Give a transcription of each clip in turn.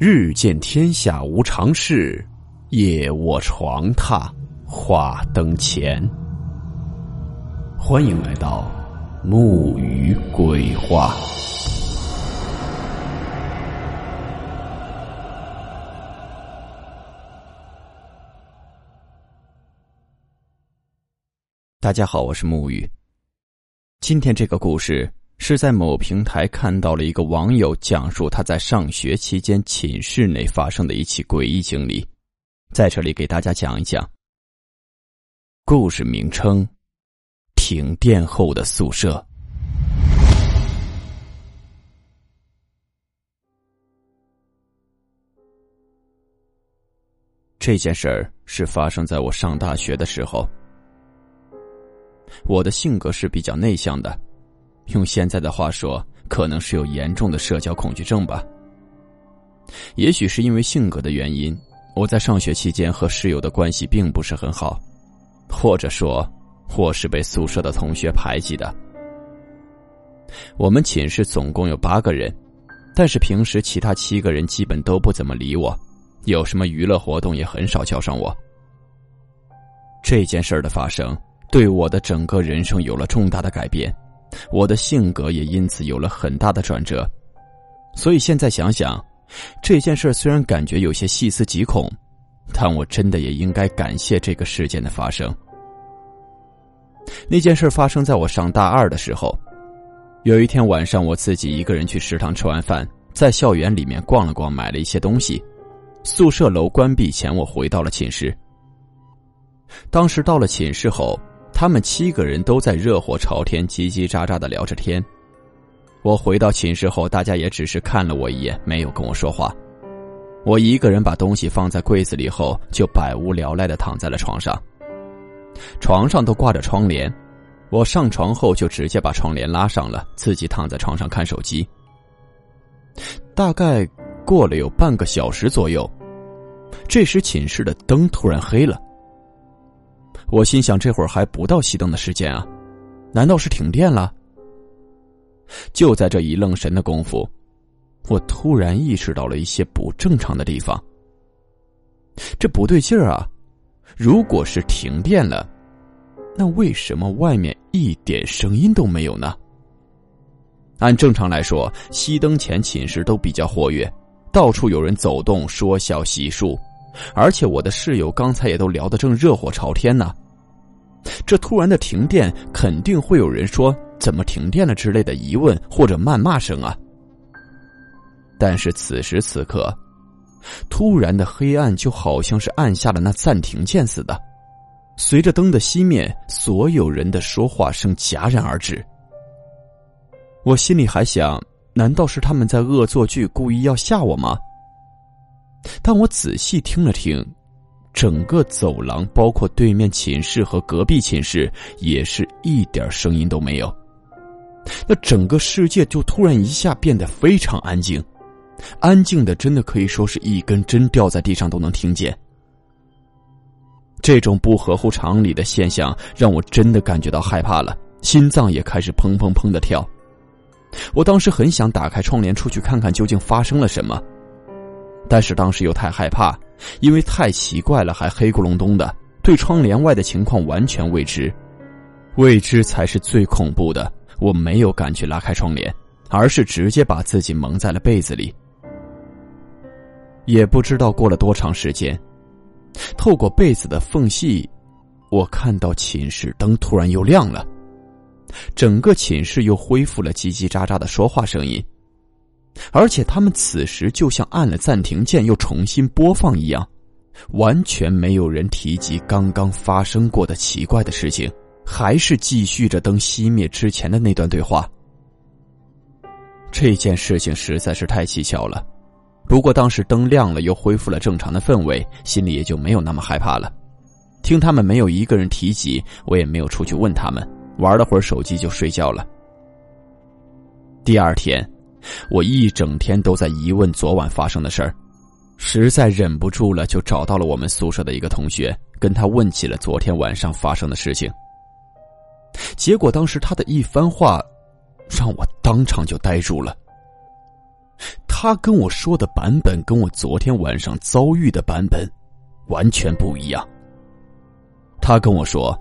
日见天下无常事，夜卧床榻话灯前。欢迎来到木鱼鬼话。大家好，我是木鱼。今天这个故事。是在某平台看到了一个网友讲述他在上学期间寝室内发生的一起诡异经历，在这里给大家讲一讲。故事名称：停电后的宿舍。这件事儿是发生在我上大学的时候。我的性格是比较内向的。用现在的话说，可能是有严重的社交恐惧症吧。也许是因为性格的原因，我在上学期间和室友的关系并不是很好，或者说，我是被宿舍的同学排挤的。我们寝室总共有八个人，但是平时其他七个人基本都不怎么理我，有什么娱乐活动也很少叫上我。这件事儿的发生，对我的整个人生有了重大的改变。我的性格也因此有了很大的转折，所以现在想想，这件事虽然感觉有些细思极恐，但我真的也应该感谢这个事件的发生。那件事发生在我上大二的时候，有一天晚上，我自己一个人去食堂吃完饭，在校园里面逛了逛，买了一些东西。宿舍楼关闭前，我回到了寝室。当时到了寝室后。他们七个人都在热火朝天、叽叽喳喳的聊着天。我回到寝室后，大家也只是看了我一眼，没有跟我说话。我一个人把东西放在柜子里后，就百无聊赖的躺在了床上。床上都挂着窗帘，我上床后就直接把窗帘拉上了，自己躺在床上看手机。大概过了有半个小时左右，这时寝室的灯突然黑了。我心想，这会儿还不到熄灯的时间啊，难道是停电了？就在这一愣神的功夫，我突然意识到了一些不正常的地方。这不对劲儿啊！如果是停电了，那为什么外面一点声音都没有呢？按正常来说，熄灯前寝室都比较活跃，到处有人走动、说笑、洗漱。而且我的室友刚才也都聊得正热火朝天呢，这突然的停电，肯定会有人说怎么停电了之类的疑问或者谩骂声啊。但是此时此刻，突然的黑暗就好像是按下了那暂停键似的，随着灯的熄灭，所有人的说话声戛然而止。我心里还想，难道是他们在恶作剧，故意要吓我吗？但我仔细听了听，整个走廊，包括对面寝室和隔壁寝室，也是一点声音都没有。那整个世界就突然一下变得非常安静，安静的真的可以说是一根针掉在地上都能听见。这种不合乎常理的现象让我真的感觉到害怕了，心脏也开始砰砰砰的跳。我当时很想打开窗帘出去看看究竟发生了什么。但是当时又太害怕，因为太奇怪了，还黑咕隆咚的，对窗帘外的情况完全未知，未知才是最恐怖的。我没有敢去拉开窗帘，而是直接把自己蒙在了被子里。也不知道过了多长时间，透过被子的缝隙，我看到寝室灯突然又亮了，整个寝室又恢复了叽叽喳喳的说话声音。而且他们此时就像按了暂停键又重新播放一样，完全没有人提及刚刚发生过的奇怪的事情，还是继续着灯熄灭之前的那段对话。这件事情实在是太蹊跷了，不过当时灯亮了又恢复了正常的氛围，心里也就没有那么害怕了。听他们没有一个人提及，我也没有出去问他们，玩了会儿手机就睡觉了。第二天。我一整天都在疑问昨晚发生的事儿，实在忍不住了，就找到了我们宿舍的一个同学，跟他问起了昨天晚上发生的事情。结果当时他的一番话，让我当场就呆住了。他跟我说的版本跟我昨天晚上遭遇的版本完全不一样。他跟我说，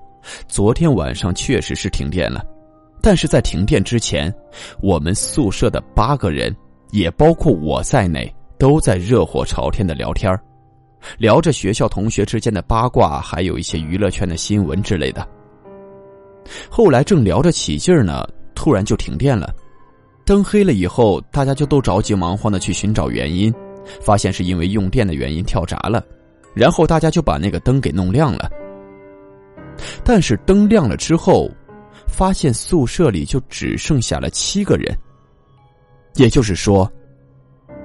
昨天晚上确实是停电了，但是在停电之前，我们宿舍的八个人，也包括我在内，都在热火朝天的聊天聊着学校同学之间的八卦，还有一些娱乐圈的新闻之类的。后来正聊着起劲儿呢，突然就停电了。灯黑了以后，大家就都着急忙慌的去寻找原因，发现是因为用电的原因跳闸了，然后大家就把那个灯给弄亮了。但是灯亮了之后，发现宿舍里就只剩下了七个人，也就是说，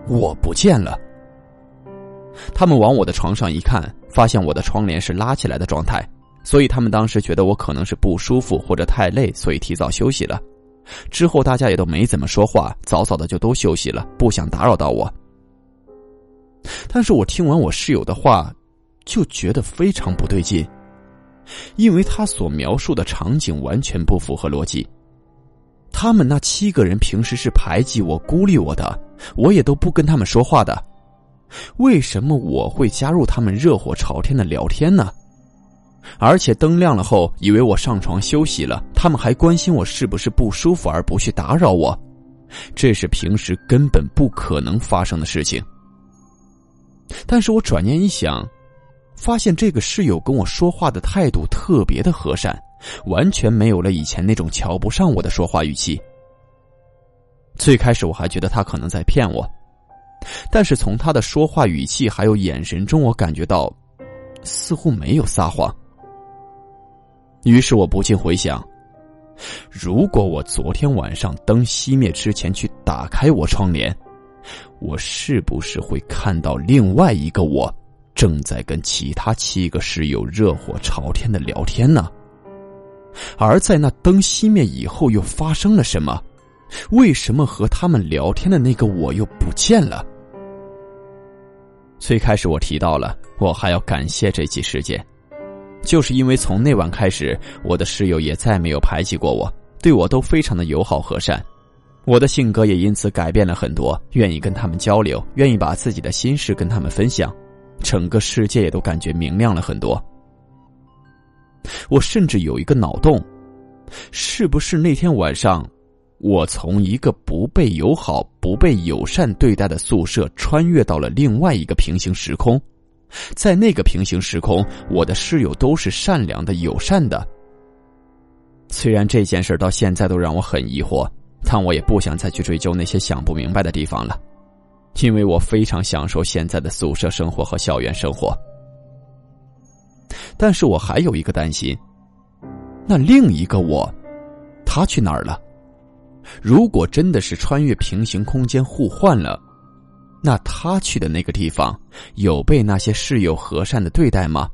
我不见了。他们往我的床上一看，发现我的窗帘是拉起来的状态，所以他们当时觉得我可能是不舒服或者太累，所以提早休息了。之后大家也都没怎么说话，早早的就都休息了，不想打扰到我。但是我听完我室友的话，就觉得非常不对劲，因为他所描述的场景完全不符合逻辑。他们那七个人平时是排挤我、孤立我的，我也都不跟他们说话的，为什么我会加入他们热火朝天的聊天呢？而且灯亮了后，以为我上床休息了，他们还关心我是不是不舒服而不去打扰我，这是平时根本不可能发生的事情。但是我转念一想，发现这个室友跟我说话的态度特别的和善，完全没有了以前那种瞧不上我的说话语气。最开始我还觉得他可能在骗我，但是从他的说话语气还有眼神中，我感觉到似乎没有撒谎。于是我不禁回想：如果我昨天晚上灯熄灭之前去打开我窗帘，我是不是会看到另外一个我正在跟其他七个室友热火朝天的聊天呢？而在那灯熄灭以后，又发生了什么？为什么和他们聊天的那个我又不见了？最开始我提到了，我还要感谢这起事件。就是因为从那晚开始，我的室友也再没有排挤过我，对我都非常的友好和善，我的性格也因此改变了很多，愿意跟他们交流，愿意把自己的心事跟他们分享，整个世界也都感觉明亮了很多。我甚至有一个脑洞，是不是那天晚上，我从一个不被友好、不被友善对待的宿舍，穿越到了另外一个平行时空？在那个平行时空，我的室友都是善良的、友善的。虽然这件事到现在都让我很疑惑，但我也不想再去追究那些想不明白的地方了，因为我非常享受现在的宿舍生活和校园生活。但是我还有一个担心，那另一个我，他去哪儿了？如果真的是穿越平行空间互换了？那他去的那个地方，有被那些室友和善的对待吗？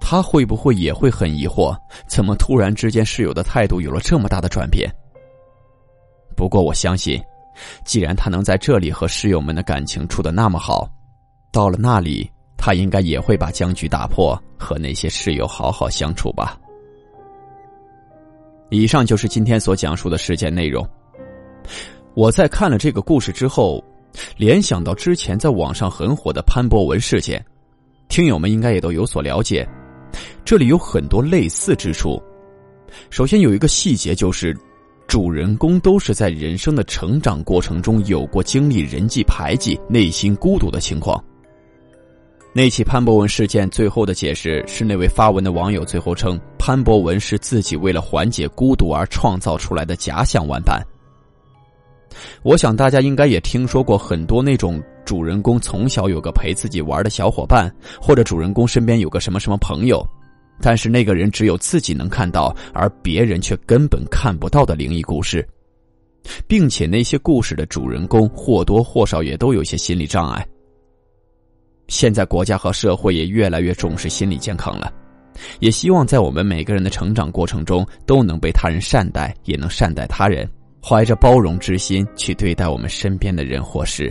他会不会也会很疑惑，怎么突然之间室友的态度有了这么大的转变？不过我相信，既然他能在这里和室友们的感情处的那么好，到了那里，他应该也会把僵局打破，和那些室友好好相处吧。以上就是今天所讲述的事件内容。我在看了这个故事之后。联想到之前在网上很火的潘博文事件，听友们应该也都有所了解。这里有很多类似之处。首先有一个细节就是，主人公都是在人生的成长过程中有过经历人际排挤、内心孤独的情况。那起潘博文事件最后的解释是，那位发文的网友最后称潘博文是自己为了缓解孤独而创造出来的假想玩伴。我想大家应该也听说过很多那种主人公从小有个陪自己玩的小伙伴，或者主人公身边有个什么什么朋友，但是那个人只有自己能看到，而别人却根本看不到的灵异故事，并且那些故事的主人公或多或少也都有些心理障碍。现在国家和社会也越来越重视心理健康了，也希望在我们每个人的成长过程中都能被他人善待，也能善待他人。怀着包容之心去对待我们身边的人或事。